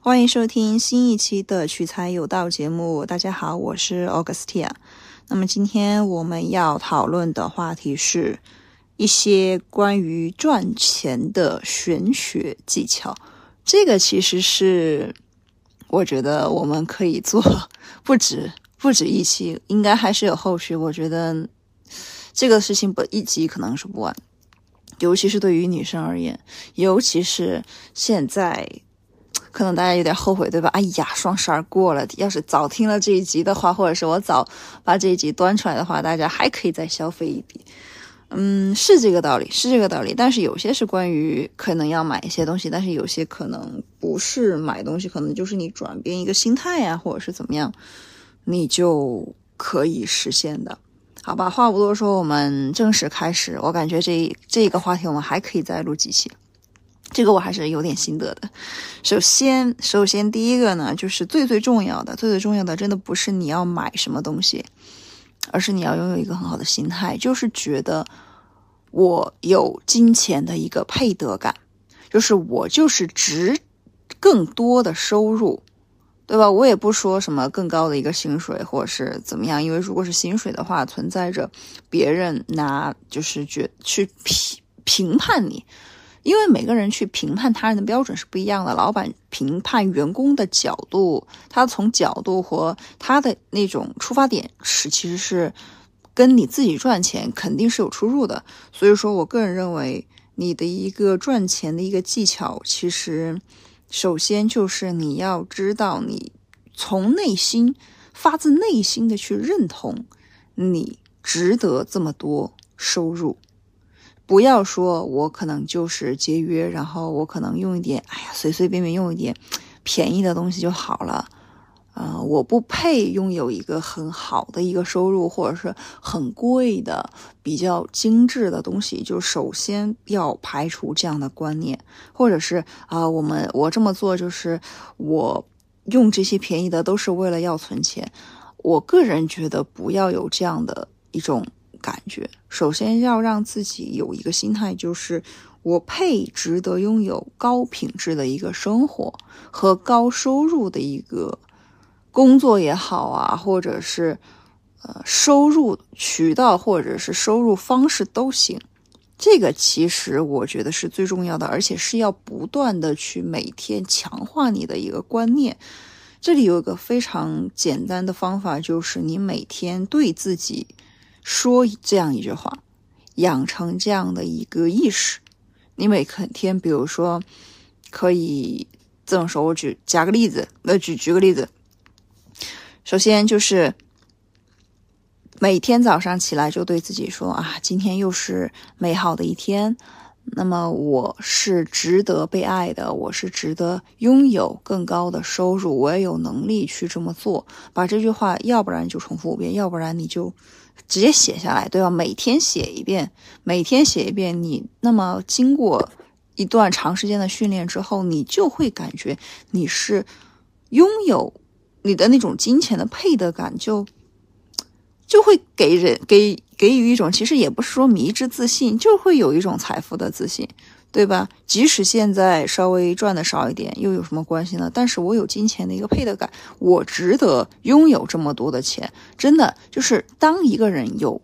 欢迎收听新一期的取财有道节目。大家好，我是 Augustia。那么今天我们要讨论的话题是一些关于赚钱的玄学技巧。这个其实是我觉得我们可以做 不止不止一期，应该还是有后续。我觉得这个事情不一集可能是不完，尤其是对于女生而言，尤其是现在。可能大家有点后悔，对吧？哎呀，双十二过了，要是早听了这一集的话，或者是我早把这一集端出来的话，大家还可以再消费一笔。嗯，是这个道理，是这个道理。但是有些是关于可能要买一些东西，但是有些可能不是买东西，可能就是你转变一个心态呀，或者是怎么样，你就可以实现的。好吧，话不多说，我们正式开始。我感觉这这个话题我们还可以再录几期。这个我还是有点心得的。首先，首先第一个呢，就是最最重要的，最最重要的，真的不是你要买什么东西，而是你要拥有一个很好的心态，就是觉得我有金钱的一个配得感，就是我就是值更多的收入，对吧？我也不说什么更高的一个薪水或者是怎么样，因为如果是薪水的话，存在着别人拿就是觉去评评判你。因为每个人去评判他人的标准是不一样的。老板评判员工的角度，他从角度和他的那种出发点是，其实是跟你自己赚钱肯定是有出入的。所以说我个人认为，你的一个赚钱的一个技巧，其实首先就是你要知道，你从内心发自内心的去认同你值得这么多收入。不要说，我可能就是节约，然后我可能用一点，哎呀，随随便便用一点便宜的东西就好了。呃，我不配拥有一个很好的一个收入，或者是很贵的、比较精致的东西。就首先要排除这样的观念，或者是啊，我们我这么做就是我用这些便宜的都是为了要存钱。我个人觉得不要有这样的一种。感觉首先要让自己有一个心态，就是我配值得拥有高品质的一个生活和高收入的一个工作也好啊，或者是呃收入渠道或者是收入方式都行。这个其实我觉得是最重要的，而且是要不断的去每天强化你的一个观念。这里有一个非常简单的方法，就是你每天对自己。说这样一句话，养成这样的一个意识。你每天，比如说，可以这么说。我举加个例子，那举举个例子。首先就是每天早上起来就对自己说啊，今天又是美好的一天。那么我是值得被爱的，我是值得拥有更高的收入，我也有能力去这么做。把这句话，要不然就重复五遍，要不然你就。直接写下来，对吧？每天写一遍，每天写一遍。你那么经过一段长时间的训练之后，你就会感觉你是拥有你的那种金钱的配得感，就就会给人给给予一种，其实也不是说迷之自信，就会有一种财富的自信。对吧？即使现在稍微赚的少一点，又有什么关系呢？但是我有金钱的一个配得感，我值得拥有这么多的钱。真的，就是当一个人有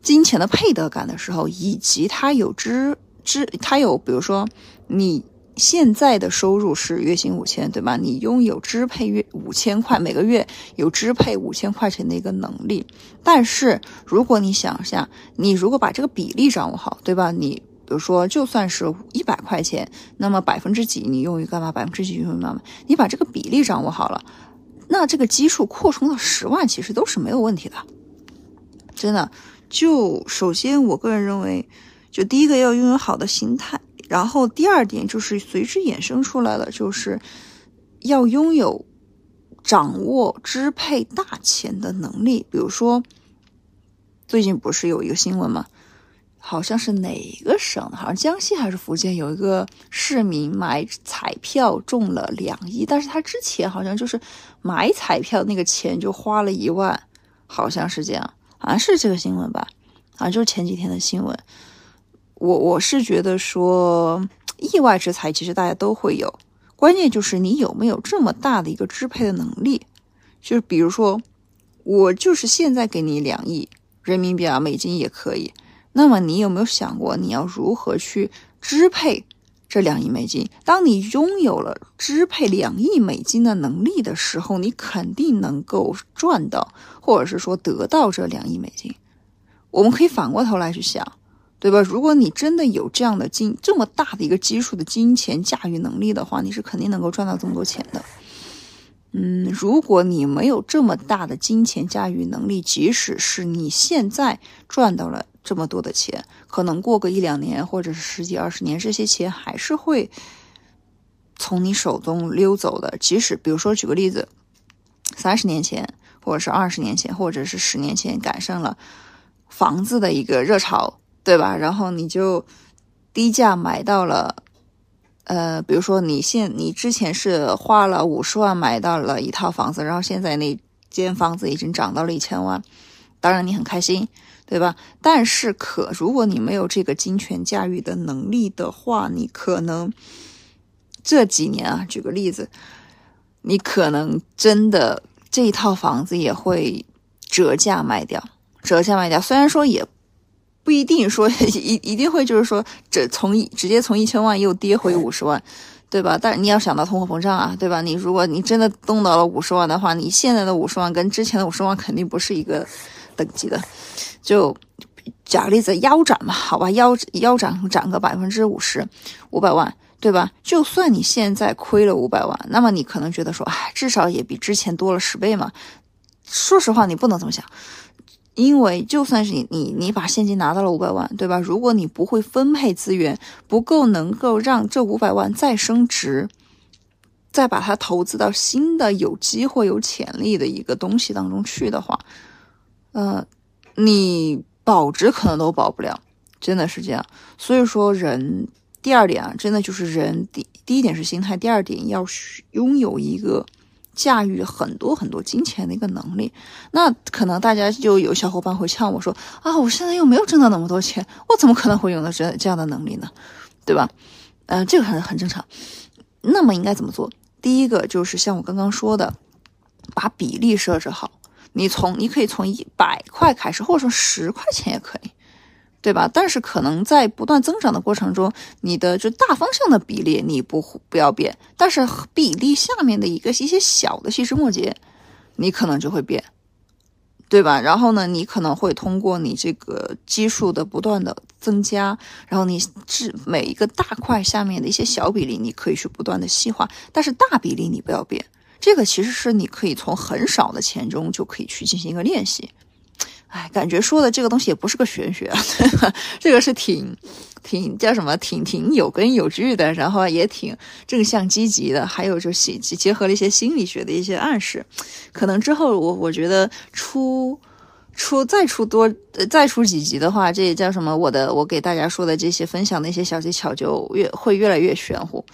金钱的配得感的时候，以及他有知知，他有，比如说你现在的收入是月薪五千，对吧？你拥有支配月五千块，每个月有支配五千块钱的一个能力。但是如果你想一下，你如果把这个比例掌握好，对吧？你。比如说，就算是一百块钱，那么百分之几你用于干嘛？百分之几用于干嘛？你把这个比例掌握好了，那这个基数扩充到十万，其实都是没有问题的。真的，就首先我个人认为，就第一个要拥有好的心态，然后第二点就是随之衍生出来了，就是要拥有掌握支配大钱的能力。比如说，最近不是有一个新闻吗？好像是哪个省？好像江西还是福建有一个市民买彩票中了两亿，但是他之前好像就是买彩票那个钱就花了一万，好像是这样，好像是这个新闻吧？好像就是前几天的新闻。我我是觉得说意外之财其实大家都会有，关键就是你有没有这么大的一个支配的能力。就是比如说，我就是现在给你两亿人民币啊，美金也可以。那么你有没有想过，你要如何去支配这两亿美金？当你拥有了支配两亿美金的能力的时候，你肯定能够赚到，或者是说得到这两亿美金。我们可以反过头来去想，对吧？如果你真的有这样的金这么大的一个基数的金钱驾驭能力的话，你是肯定能够赚到这么多钱的。嗯，如果你没有这么大的金钱驾驭能力，即使是你现在赚到了。这么多的钱，可能过个一两年，或者是十几二十年，这些钱还是会从你手中溜走的。即使比如说举个例子，三十年前，或者是二十年前，或者是十年前，赶上了房子的一个热潮，对吧？然后你就低价买到了，呃，比如说你现你之前是花了五十万买到了一套房子，然后现在那间房子已经涨到了一千万，当然你很开心。对吧？但是可如果你没有这个金钱驾驭的能力的话，你可能这几年啊，举个例子，你可能真的这一套房子也会折价卖掉，折价卖掉。虽然说也不一定说 一一定会就是说这从直接从一千万又跌回五十万，对吧？但你要想到通货膨胀啊，对吧？你如果你真的动到了五十万的话，你现在的五十万跟之前的五十万肯定不是一个等级的。就假个例子，腰斩嘛，好吧，腰腰斩涨个百分之五十，五百万，对吧？就算你现在亏了五百万，那么你可能觉得说，哎，至少也比之前多了十倍嘛。说实话，你不能这么想，因为就算是你你你把现金拿到了五百万，对吧？如果你不会分配资源，不够能够让这五百万再升值，再把它投资到新的有机会、有潜力的一个东西当中去的话，呃。你保值可能都保不了，真的是这样。所以说，人第二点啊，真的就是人第第一点是心态，第二点要拥有一个驾驭很多很多金钱的一个能力。那可能大家就有小伙伴会呛我说啊，我现在又没有挣到那么多钱，我怎么可能会拥有这这样的能力呢？对吧？嗯，这个很很正常。那么应该怎么做？第一个就是像我刚刚说的，把比例设置好。你从你可以从一百块开始，或者说十块钱也可以，对吧？但是可能在不断增长的过程中，你的就大方向的比例你不不要变，但是比例下面的一个一些小的细枝末节，你可能就会变，对吧？然后呢，你可能会通过你这个基数的不断的增加，然后你是每一个大块下面的一些小比例，你可以去不断的细化，但是大比例你不要变。这个其实是你可以从很少的钱中就可以去进行一个练习，哎，感觉说的这个东西也不是个玄学，这个是挺挺叫什么，挺挺有根有据的，然后也挺正向积极的，还有就是结合了一些心理学的一些暗示，可能之后我我觉得出出再出多再出几集的话，这叫什么，我的我给大家说的这些分享的一些小技巧就越会越来越玄乎。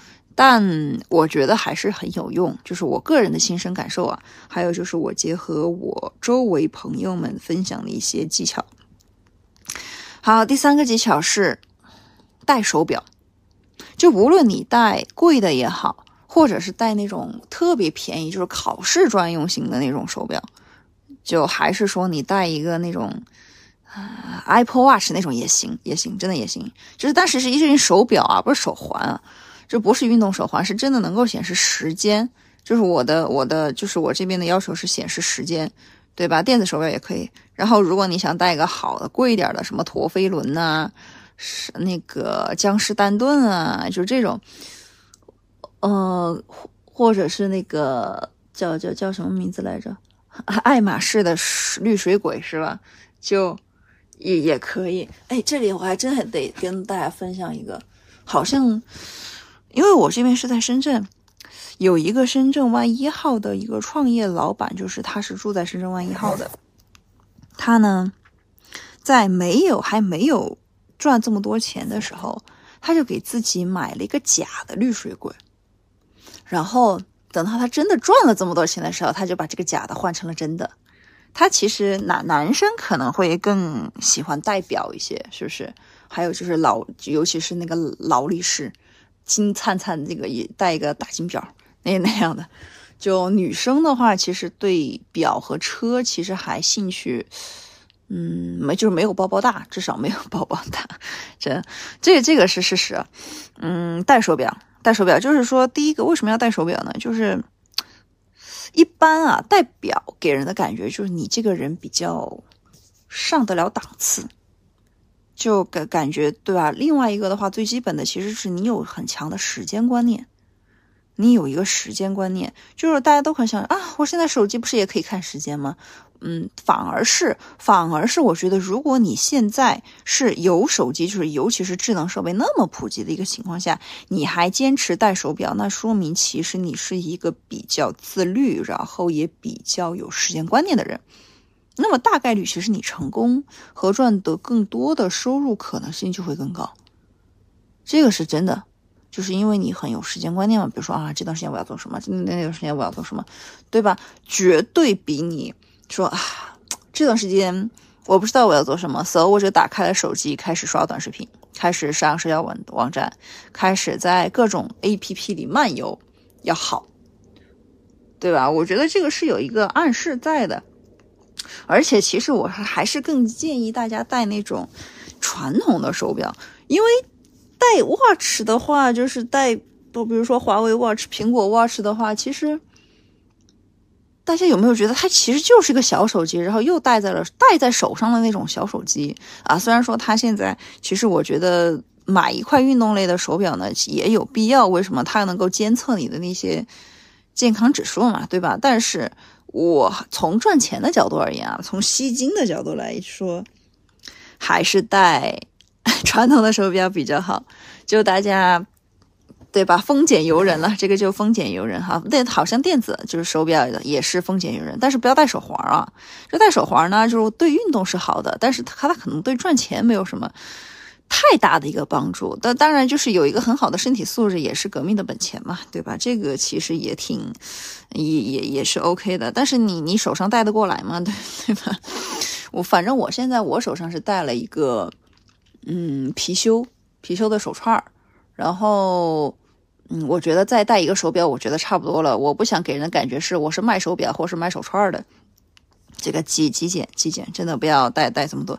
但我觉得还是很有用，就是我个人的亲身感受啊，还有就是我结合我周围朋友们分享的一些技巧。好，第三个技巧是戴手表，就无论你戴贵的也好，或者是戴那种特别便宜，就是考试专用型的那种手表，就还是说你戴一个那种啊 Apple Watch 那种也行，也行，真的也行。就是但是是一件手表啊，不是手环啊。这不是运动手环，是真的能够显示时间。就是我的，我的，就是我这边的要求是显示时间，对吧？电子手表也可以。然后，如果你想戴一个好的、贵一点的，什么陀飞轮呐，是那个江诗丹顿啊，就这种，呃，或者是那个叫叫叫什么名字来着？爱马仕的绿水鬼是吧？就也也可以。哎，这里我还真得跟大家分享一个，好像。因为我这边是在深圳，有一个深圳湾一号的一个创业老板，就是他是住在深圳湾一号的。他呢，在没有还没有赚这么多钱的时候，他就给自己买了一个假的绿水鬼。然后等到他真的赚了这么多钱的时候，他就把这个假的换成了真的。他其实男男生可能会更喜欢代表一些，是不是？还有就是劳，尤其是那个劳力士。金灿灿的这个也带一个大金表那那样的。就女生的话，其实对表和车其实还兴趣，嗯，没就是没有包包大，至少没有包包大。这这这个是事实。嗯，戴手表，戴手表就是说，第一个为什么要戴手表呢？就是一般啊，戴表给人的感觉就是你这个人比较上得了档次，就感感觉对吧？另外一个的话，最基本的其实是你有很强的时间观念。你有一个时间观念，就是大家都很想啊，我现在手机不是也可以看时间吗？嗯，反而是，反而是，我觉得如果你现在是有手机，就是尤其是智能设备那么普及的一个情况下，你还坚持戴手表，那说明其实你是一个比较自律，然后也比较有时间观念的人。那么大概率，其实你成功和赚得更多的收入可能性就会更高，这个是真的。就是因为你很有时间观念嘛，比如说啊，这段时间我要做什么，那那段时间我要做什么，对吧？绝对比你说啊，这段时间我不知道我要做什么，所以我就打开了手机，开始刷短视频，开始上社交网网站，开始在各种 APP 里漫游，要好，对吧？我觉得这个是有一个暗示在的，而且其实我还是更建议大家戴那种传统的手表，因为。戴 watch 的话，就是戴不，比如说华为 watch、苹果 watch 的话，其实大家有没有觉得它其实就是一个小手机，然后又戴在了戴在手上的那种小手机啊？虽然说它现在，其实我觉得买一块运动类的手表呢也有必要，为什么它能够监测你的那些健康指数嘛，对吧？但是我从赚钱的角度而言啊，从吸金的角度来说，还是戴。传统的手表比较好，就大家对吧？丰俭由人了，这个就丰俭由人哈。对，好像电子就是手表也是丰俭由人，但是不要戴手环啊。这戴手环呢，就是对运动是好的，但是它它可能对赚钱没有什么太大的一个帮助。但当然，就是有一个很好的身体素质也是革命的本钱嘛，对吧？这个其实也挺也也也是 OK 的。但是你你手上戴得过来吗？对对吧？我反正我现在我手上是戴了一个。嗯，貔貅，貔貅的手串儿，然后，嗯，我觉得再戴一个手表，我觉得差不多了。我不想给人的感觉是我是卖手表或是卖手串的，这个极极简极简，真的不要戴戴这么多。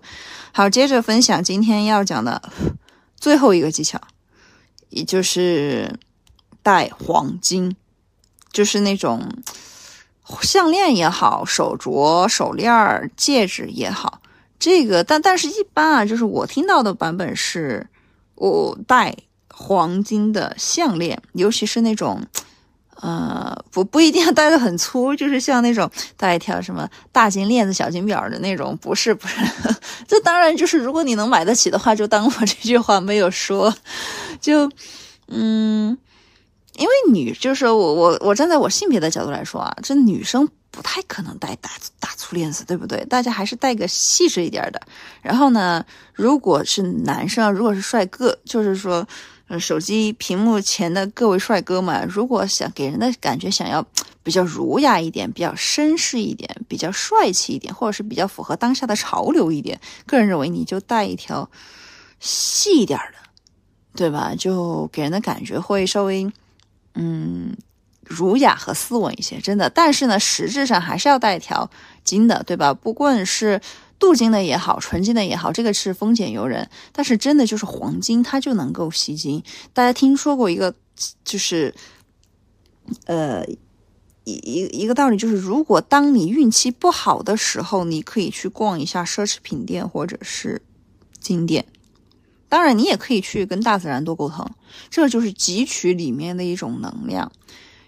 好，接着分享今天要讲的最后一个技巧，也就是戴黄金，就是那种项链也好，手镯、手链、戒指也好。这个，但但是一般啊，就是我听到的版本是，我戴黄金的项链，尤其是那种，呃，不不一定要戴的很粗，就是像那种戴一条什么大金链子、小金表的那种，不是不是，这当然就是如果你能买得起的话，就当我这句话没有说，就，嗯，因为女就是我我我站在我性别的角度来说啊，这女生。不太可能戴大大粗链子，对不对？大家还是戴个细致一点的。然后呢，如果是男生，如果是帅哥，就是说，呃，手机屏幕前的各位帅哥们，如果想给人的感觉想要比较儒雅一点、比较绅士一点、比较帅气一点，或者是比较符合当下的潮流一点，个人认为你就带一条细一点的，对吧？就给人的感觉会稍微，嗯。儒雅和斯文一些，真的。但是呢，实质上还是要带一条金的，对吧？不管是镀金的也好，纯金的也好，这个是丰俭由人。但是真的就是黄金，它就能够吸金。大家听说过一个，就是呃一一一个道理，就是如果当你运气不好的时候，你可以去逛一下奢侈品店或者是金店。当然，你也可以去跟大自然多沟通，这就是汲取里面的一种能量。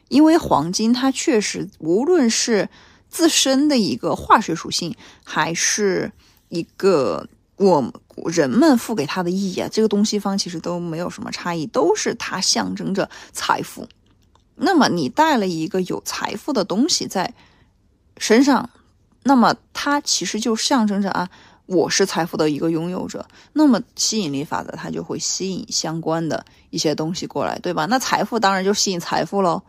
因为黄金它确实，无论是自身的一个化学属性，还是一个我人们赋给它的意义啊，这个东西方其实都没有什么差异，都是它象征着财富。那么你带了一个有财富的东西在身上，那么它其实就象征着啊，我是财富的一个拥有者。那么吸引力法则它就会吸引相关的一些东西过来，对吧？那财富当然就吸引财富喽。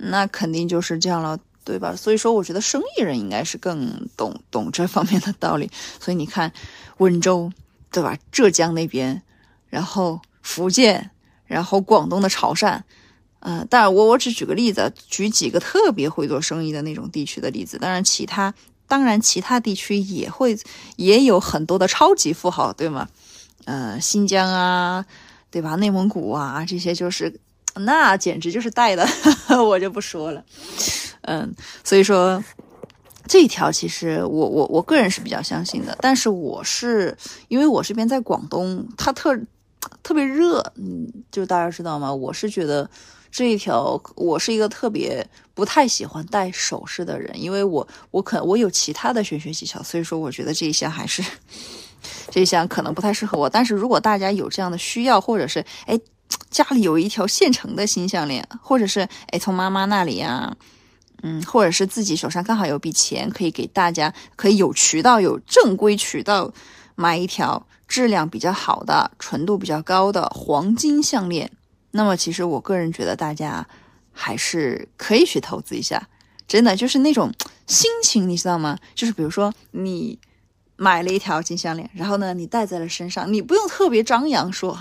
那肯定就是这样了，对吧？所以说，我觉得生意人应该是更懂懂这方面的道理。所以你看，温州，对吧？浙江那边，然后福建，然后广东的潮汕，呃，当然我我只举个例子，举几个特别会做生意的那种地区的例子。当然其他当然其他地区也会也有很多的超级富豪，对吗？呃，新疆啊，对吧？内蒙古啊，这些就是那简直就是带的，我就不说了。嗯，所以说。这一条其实我我我个人是比较相信的，但是我是因为我这边在广东，它特特别热，嗯，就大家知道吗？我是觉得这一条我是一个特别不太喜欢戴首饰的人，因为我我可我有其他的玄学技巧，所以说我觉得这一项还是 这一项可能不太适合我。但是如果大家有这样的需要，或者是哎家里有一条现成的新项链，或者是哎从妈妈那里呀。嗯，或者是自己手上刚好有笔钱，可以给大家，可以有渠道、有正规渠道买一条质量比较好的、纯度比较高的黄金项链。那么，其实我个人觉得大家还是可以去投资一下，真的就是那种心情，你知道吗？就是比如说你买了一条金项链，然后呢，你戴在了身上，你不用特别张扬说。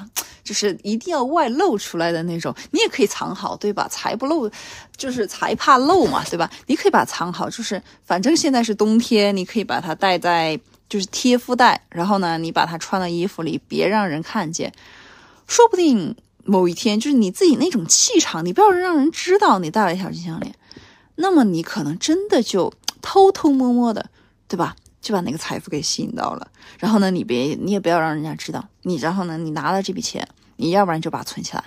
就是一定要外露出来的那种，你也可以藏好，对吧？财不露，就是财怕露嘛，对吧？你可以把它藏好，就是反正现在是冬天，你可以把它戴在就是贴肤带，然后呢，你把它穿到衣服里，别让人看见。说不定某一天，就是你自己那种气场，你不要让人知道你戴了一条金项链，那么你可能真的就偷偷摸摸的，对吧？就把那个财富给吸引到了，然后呢，你别你也不要让人家知道你，然后呢，你拿了这笔钱，你要不然就把它存起来，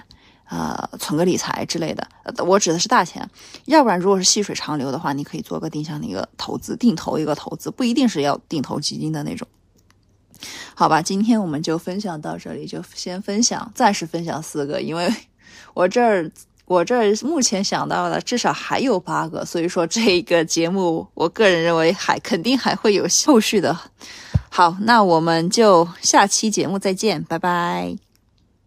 呃，存个理财之类的。我指的是大钱，要不然如果是细水长流的话，你可以做个定向的一个投资，定投一个投资，不一定是要定投基金的那种。好吧，今天我们就分享到这里，就先分享，暂时分享四个，因为 我这儿。我这儿目前想到的至少还有八个，所以说这个节目，我个人认为还肯定还会有后续的。好，那我们就下期节目再见，拜拜。